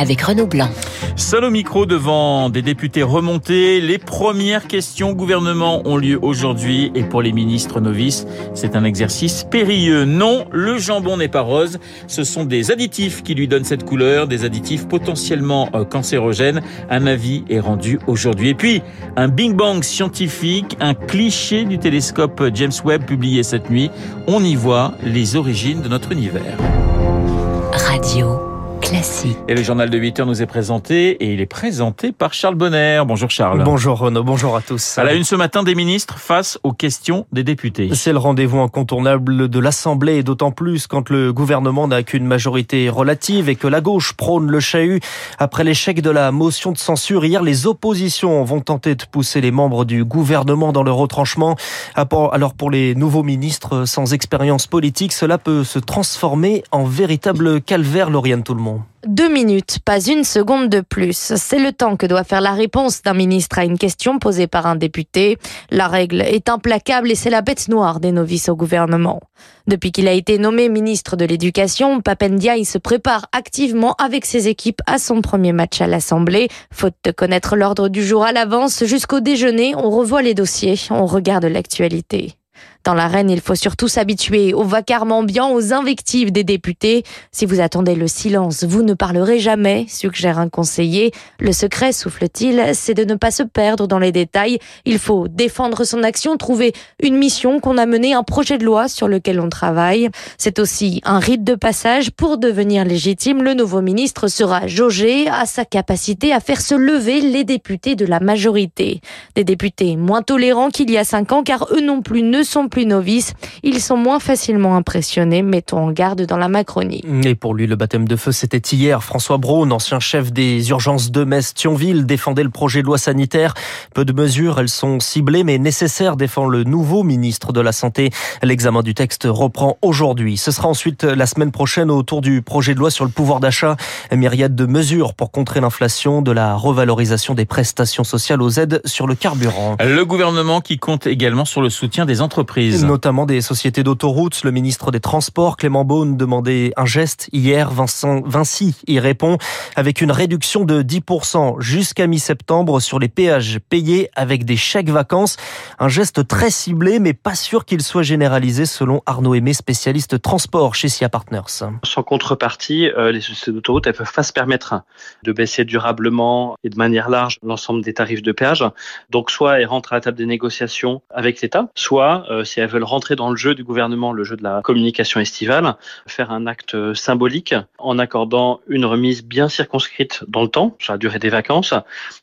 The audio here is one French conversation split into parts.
avec Renaud Blanc. Seul au micro devant des députés remontés, les premières questions gouvernement ont lieu aujourd'hui et pour les ministres novices, c'est un exercice périlleux. Non, le jambon n'est pas rose, ce sont des additifs qui lui donnent cette couleur, des additifs potentiellement euh, cancérogènes. Un avis est rendu aujourd'hui. Et puis, un Bing Bang scientifique, un cliché du télescope James Webb publié cette nuit. On y voit les origines de notre univers. Radio. Classique. Et le journal de 8 heures nous est présenté et il est présenté par Charles Bonner. Bonjour Charles. Bonjour Renaud, bonjour à tous. À la une ce matin des ministres face aux questions des députés. C'est le rendez-vous incontournable de l'Assemblée, d'autant plus quand le gouvernement n'a qu'une majorité relative et que la gauche prône le chahut. Après l'échec de la motion de censure, hier les oppositions vont tenter de pousser les membres du gouvernement dans leur retranchement. Alors pour les nouveaux ministres sans expérience politique, cela peut se transformer en véritable calvaire, Lauriane Tout le monde. Deux minutes, pas une seconde de plus. C'est le temps que doit faire la réponse d'un ministre à une question posée par un député. La règle est implacable et c'est la bête noire des novices au gouvernement. Depuis qu'il a été nommé ministre de l'Éducation, Papendiaï se prépare activement avec ses équipes à son premier match à l'Assemblée. Faute de connaître l'ordre du jour à l'avance, jusqu'au déjeuner, on revoit les dossiers, on regarde l'actualité. Dans l'arène, il faut surtout s'habituer au vacarme ambiant, aux invectives des députés. Si vous attendez le silence, vous ne parlerez jamais, suggère un conseiller. Le secret, souffle-t-il, c'est de ne pas se perdre dans les détails. Il faut défendre son action, trouver une mission qu'on a menée, un projet de loi sur lequel on travaille. C'est aussi un rite de passage. Pour devenir légitime, le nouveau ministre sera jaugé à sa capacité à faire se lever les députés de la majorité. Des députés moins tolérants qu'il y a cinq ans, car eux non plus ne sont plus novices. Ils sont moins facilement impressionnés, mettons en garde dans la Macronie. Et pour lui, le baptême de feu, c'était hier. François Braun, ancien chef des urgences de Metz-Thionville, défendait le projet de loi sanitaire. Peu de mesures, elles sont ciblées, mais nécessaires, défend le nouveau ministre de la Santé. L'examen du texte reprend aujourd'hui. Ce sera ensuite la semaine prochaine autour du projet de loi sur le pouvoir d'achat. Myriade de mesures pour contrer l'inflation, de la revalorisation des prestations sociales aux aides sur le carburant. Le gouvernement qui compte également sur le soutien des entreprises Notamment des sociétés d'autoroutes. Le ministre des Transports, Clément Beaune, demandait un geste hier. Vincent Vinci y répond avec une réduction de 10% jusqu'à mi-septembre sur les péages payés avec des chèques vacances. Un geste très ciblé, mais pas sûr qu'il soit généralisé selon Arnaud Aimé, spécialiste transport chez SIA Partners. Sans contrepartie, euh, les sociétés d'autoroutes, elles peuvent pas se permettre de baisser durablement et de manière large l'ensemble des tarifs de péage. Donc soit elles rentrent à la table des négociations avec l'État, soit euh, si elles veulent rentrer dans le jeu du gouvernement, le jeu de la communication estivale, faire un acte symbolique en accordant une remise bien circonscrite dans le temps, sur la durée des vacances,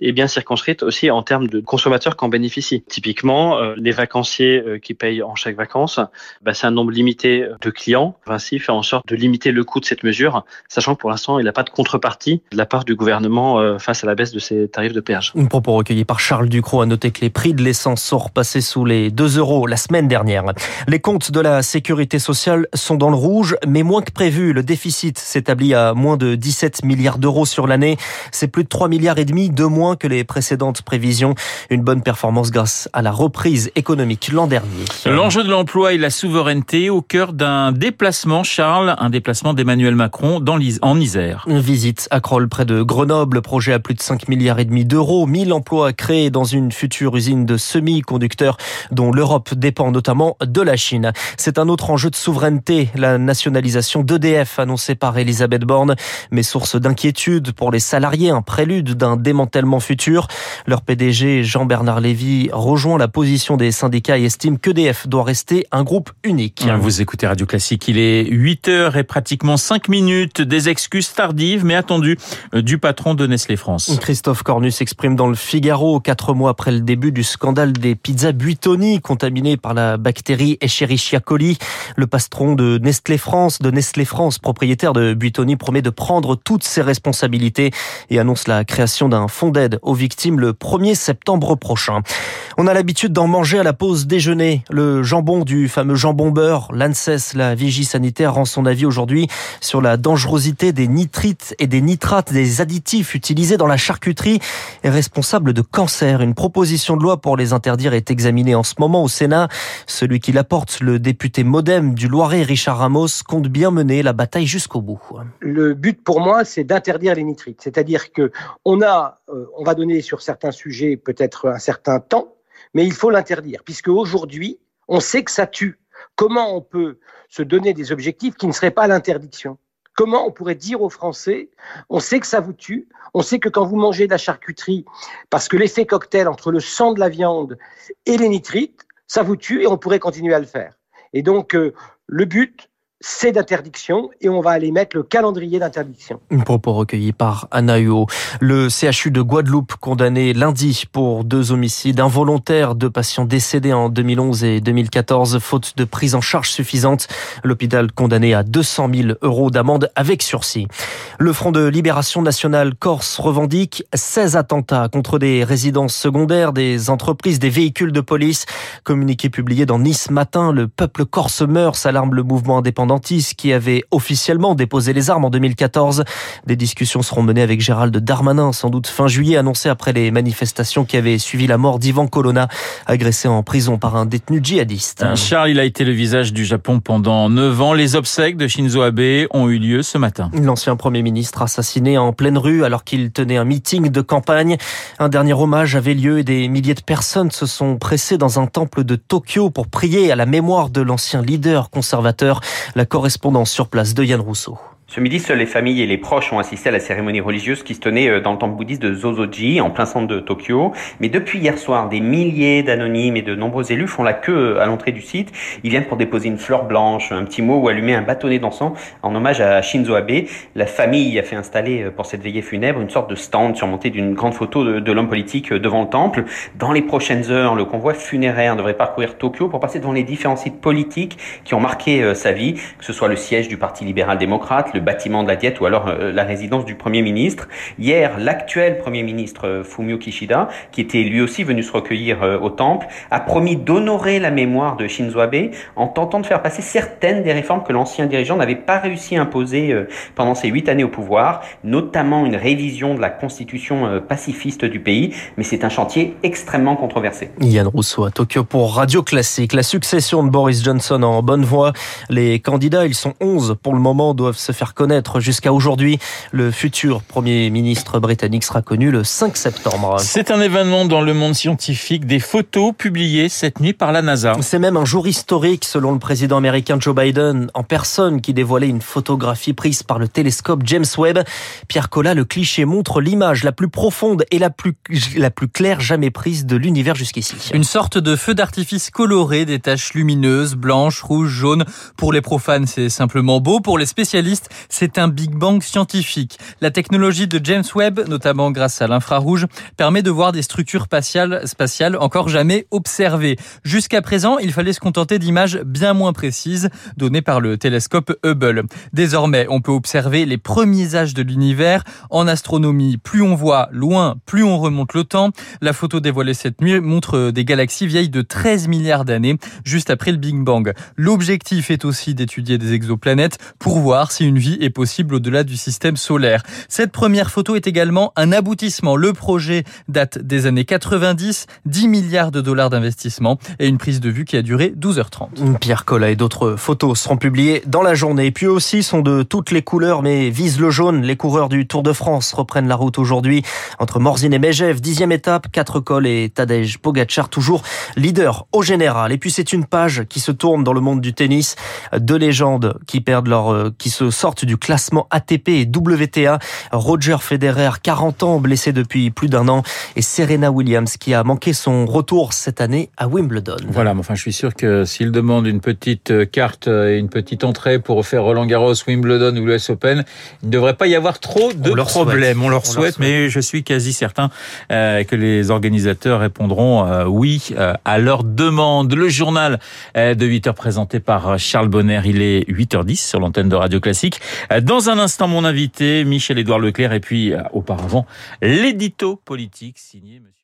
et bien circonscrite aussi en termes de consommateurs qui en bénéficient. Typiquement, euh, les vacanciers euh, qui payent en chaque vacances, bah, c'est un nombre limité de clients. Vinci fait en sorte de limiter le coût de cette mesure, sachant que pour l'instant, il n'a pas de contrepartie de la part du gouvernement euh, face à la baisse de ses tarifs de péage. Un propos recueilli par Charles Ducrot a noté que les prix de l'essence sont repassés sous les 2 euros la semaine dernière. Les comptes de la sécurité sociale sont dans le rouge, mais moins que prévu. Le déficit s'établit à moins de 17 milliards d'euros sur l'année. C'est plus de 3 milliards et demi de moins que les précédentes prévisions. Une bonne performance grâce à la reprise économique l'an dernier. L'enjeu de l'emploi et la souveraineté au cœur d'un déplacement, Charles, un déplacement d'Emmanuel Macron dans en Isère. Une visite à Kroll près de Grenoble, projet à plus de 5 milliards et demi d'euros, 1000 emplois créés dans une future usine de semi-conducteurs dont l'Europe dépend notamment de la Chine. C'est un autre enjeu de souveraineté, la nationalisation d'EDF annoncée par Elisabeth Borne, mais source d'inquiétude pour les salariés, un prélude d'un démantèlement futur. Leur PDG Jean-Bernard Lévy rejoint la position des syndicats et estime qu'EDF doit rester un groupe unique. Vous écoutez Radio Classique, il est 8 heures et pratiquement 5 minutes, des excuses tardives mais attendues euh, du patron de Nestlé France. Christophe Cornu s'exprime dans le Figaro, quatre mois après le début du scandale des pizzas Buitoni contaminées par la la bactérie Escherichia coli. Le patron de Nestlé France, de Nestlé France, propriétaire de Buitoni, promet de prendre toutes ses responsabilités et annonce la création d'un fonds d'aide aux victimes le 1er septembre prochain. On a l'habitude d'en manger à la pause déjeuner. Le jambon du fameux jambon beurre, l'ANSES, la vigie sanitaire, rend son avis aujourd'hui sur la dangerosité des nitrites et des nitrates, des additifs utilisés dans la charcuterie est responsable de cancer. Une proposition de loi pour les interdire est examinée en ce moment au Sénat. Celui qui l'apporte, le député modem du Loiret, Richard Ramos, compte bien mener la bataille jusqu'au bout. Le but pour moi, c'est d'interdire les nitrites. C'est-à-dire que on a, euh, va donner sur certains sujets peut-être un certain temps, mais il faut l'interdire, puisque aujourd'hui, on sait que ça tue. Comment on peut se donner des objectifs qui ne seraient pas l'interdiction? Comment on pourrait dire aux Français, on sait que ça vous tue, on sait que quand vous mangez de la charcuterie, parce que l'effet cocktail entre le sang de la viande et les nitrites, ça vous tue et on pourrait continuer à le faire. Et donc, euh, le but, c'est d'interdiction et on va aller mettre le calendrier d'interdiction. Propos recueilli par Anna Huot. Le CHU de Guadeloupe condamné lundi pour deux homicides involontaires de patients décédés en 2011 et 2014 faute de prise en charge suffisante. L'hôpital condamné à 200 000 euros d'amende avec sursis. Le Front de libération nationale corse revendique 16 attentats contre des résidences secondaires, des entreprises, des véhicules de police. Communiqué publié dans Nice matin, le peuple corse meurt, s'alarme le mouvement indépendant qui avait officiellement déposé les armes en 2014. Des discussions seront menées avec Gérald Darmanin, sans doute fin juillet, annoncé après les manifestations qui avaient suivi la mort d'Ivan Colonna, agressé en prison par un détenu djihadiste. Charles, il a été le visage du Japon pendant 9 ans. Les obsèques de Shinzo Abe ont eu lieu ce matin. L'ancien Premier ministre assassiné en pleine rue alors qu'il tenait un meeting de campagne. Un dernier hommage avait lieu et des milliers de personnes se sont pressées dans un temple de Tokyo pour prier à la mémoire de l'ancien leader conservateur. La correspondance sur place de Yann Rousseau. Ce midi, seules les familles et les proches ont assisté à la cérémonie religieuse qui se tenait euh, dans le temple bouddhiste de Zozoji, en plein centre de Tokyo. Mais depuis hier soir, des milliers d'anonymes et de nombreux élus font la queue euh, à l'entrée du site. Ils viennent pour déposer une fleur blanche, un petit mot ou allumer un bâtonnet d'encens en hommage à Shinzo Abe. La famille a fait installer euh, pour cette veillée funèbre une sorte de stand surmonté d'une grande photo de, de l'homme politique devant le temple. Dans les prochaines heures, le convoi funéraire devrait parcourir Tokyo pour passer devant les différents sites politiques qui ont marqué sa vie, que ce soit le siège du Parti libéral-démocrate, le bâtiment de la Diète ou alors euh, la résidence du Premier ministre. Hier, l'actuel Premier ministre euh, Fumio Kishida, qui était lui aussi venu se recueillir euh, au temple, a promis d'honorer la mémoire de Shinzo Abe en tentant de faire passer certaines des réformes que l'ancien dirigeant n'avait pas réussi à imposer pendant ses huit années au pouvoir, notamment une révision de la constitution pacifiste du pays. Mais c'est un chantier extrêmement controversé. Yann Rousseau à Tokyo pour Radio Classique. La succession de Boris Johnson en bonne voie. Les candidats, ils sont 11 pour le moment, doivent se faire connaître jusqu'à aujourd'hui. Le futur Premier ministre britannique sera connu le 5 septembre. C'est un événement dans le monde scientifique, des photos publiées cette nuit par la NASA. C'est même un jour historique selon le président américain Joe Biden en personne qui dévoilait une photographie prise par le télescope James Webb. Pierre Collat, le cliché montre l'image la plus profonde et la plus, la plus claire jamais prise de l'univers jusqu'ici. Une sorte de feu d'artifice coloré, des taches lumineuses, blanches, rouges, jaunes. Pour les profanes, c'est simplement beau. Pour les spécialistes, c'est un Big Bang scientifique. La technologie de James Webb, notamment grâce à l'infrarouge, permet de voir des structures spatiales, encore jamais observées. Jusqu'à présent, il fallait se contenter d'images bien moins précises données par le télescope Hubble. Désormais, on peut observer les premiers âges de l'univers. En astronomie, plus on voit loin, plus on remonte le temps. La photo dévoilée cette nuit montre des galaxies vieilles de 13 milliards d'années, juste après le Big Bang. L'objectif est aussi d'étudier des exoplanètes pour voir si une vie est possible au-delà du système solaire. Cette première photo est également un aboutissement. Le projet date des années 90, 10 milliards de dollars d'investissement et une prise de vue qui a duré 12h30. Pierre Collat et d'autres photos seront publiées dans la journée. Et puis aussi sont de toutes les couleurs mais visent le jaune. Les coureurs du Tour de France reprennent la route aujourd'hui entre Morzine et Megève. Dixième étape, quatre cols et Tadej Pogacar toujours leader au général. Et puis c'est une page qui se tourne dans le monde du tennis. Deux légendes qui perdent leur, qui se sortent du classement ATP et WTA. Roger Federer, 40 ans, blessé depuis plus d'un an, et Serena Williams qui a manqué son retour cette année à Wimbledon. Voilà, mais enfin, je suis sûr que s'il demande une petite carte et une petite entrée pour faire Roland Garros, Wimbledon ou l'US Open, il ne devrait pas y avoir trop de problèmes. On leur souhaite, mais je suis quasi certain euh, que les organisateurs répondront euh, oui euh, à leur demande. Le journal de 8h présenté par Charles Bonner, il est 8h10 sur l'antenne de Radio Classique. Dans un instant, mon invité, Michel-Édouard Leclerc, et puis auparavant, l'édito politique signé Monsieur